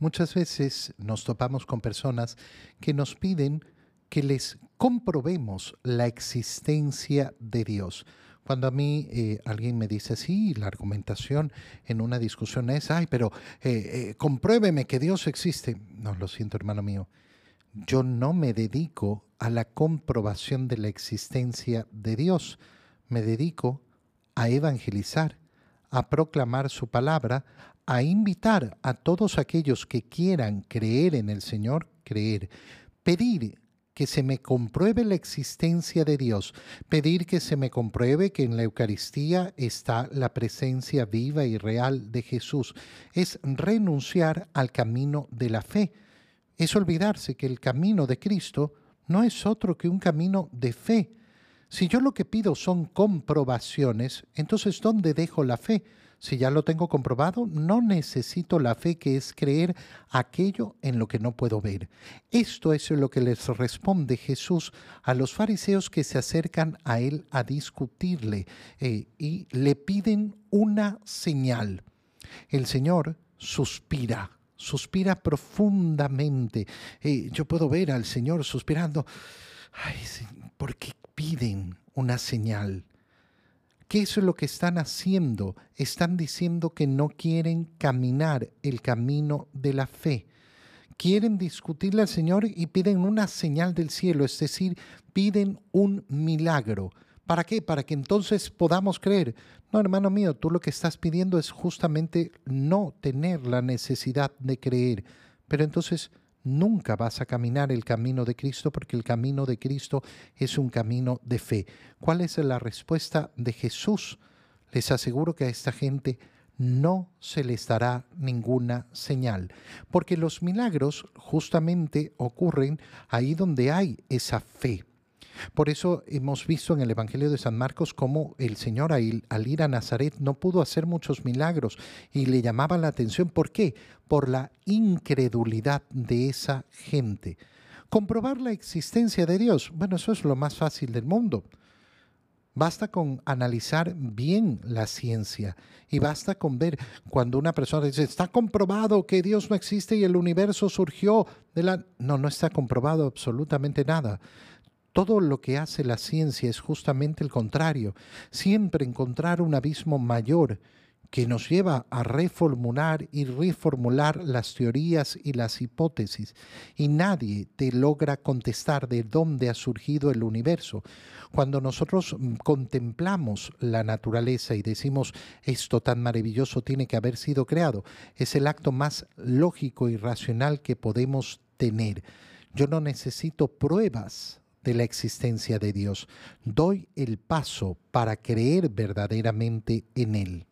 Muchas veces nos topamos con personas que nos piden que les comprobemos la existencia de Dios. Cuando a mí eh, alguien me dice, sí, la argumentación en una discusión es, ay, pero eh, eh, compruébeme que Dios existe. No, lo siento, hermano mío. Yo no me dedico a la comprobación de la existencia de Dios. Me dedico a evangelizar, a proclamar su palabra, a invitar a todos aquellos que quieran creer en el Señor, creer, pedir que se me compruebe la existencia de Dios, pedir que se me compruebe que en la Eucaristía está la presencia viva y real de Jesús, es renunciar al camino de la fe, es olvidarse que el camino de Cristo no es otro que un camino de fe. Si yo lo que pido son comprobaciones, entonces ¿dónde dejo la fe? Si ya lo tengo comprobado, no necesito la fe que es creer aquello en lo que no puedo ver. Esto es lo que les responde Jesús a los fariseos que se acercan a él a discutirle eh, y le piden una señal. El Señor suspira suspira profundamente. Eh, yo puedo ver al Señor suspirando. Ay, ¿por qué piden una señal? ¿Qué es lo que están haciendo? Están diciendo que no quieren caminar el camino de la fe. Quieren discutirle al Señor y piden una señal del cielo, es decir, piden un milagro. ¿Para qué? Para que entonces podamos creer. No, hermano mío, tú lo que estás pidiendo es justamente no tener la necesidad de creer. Pero entonces nunca vas a caminar el camino de Cristo porque el camino de Cristo es un camino de fe. ¿Cuál es la respuesta de Jesús? Les aseguro que a esta gente no se les dará ninguna señal, porque los milagros justamente ocurren ahí donde hay esa fe. Por eso hemos visto en el Evangelio de San Marcos cómo el Señor al ir a Nazaret no pudo hacer muchos milagros y le llamaba la atención. ¿Por qué? Por la incredulidad de esa gente. Comprobar la existencia de Dios, bueno, eso es lo más fácil del mundo. Basta con analizar bien la ciencia y basta con ver cuando una persona dice, está comprobado que Dios no existe y el universo surgió de la... No, no está comprobado absolutamente nada. Todo lo que hace la ciencia es justamente el contrario, siempre encontrar un abismo mayor que nos lleva a reformular y reformular las teorías y las hipótesis, y nadie te logra contestar de dónde ha surgido el universo. Cuando nosotros mm, contemplamos la naturaleza y decimos esto tan maravilloso tiene que haber sido creado, es el acto más lógico y racional que podemos tener. Yo no necesito pruebas de la existencia de Dios. Doy el paso para creer verdaderamente en Él.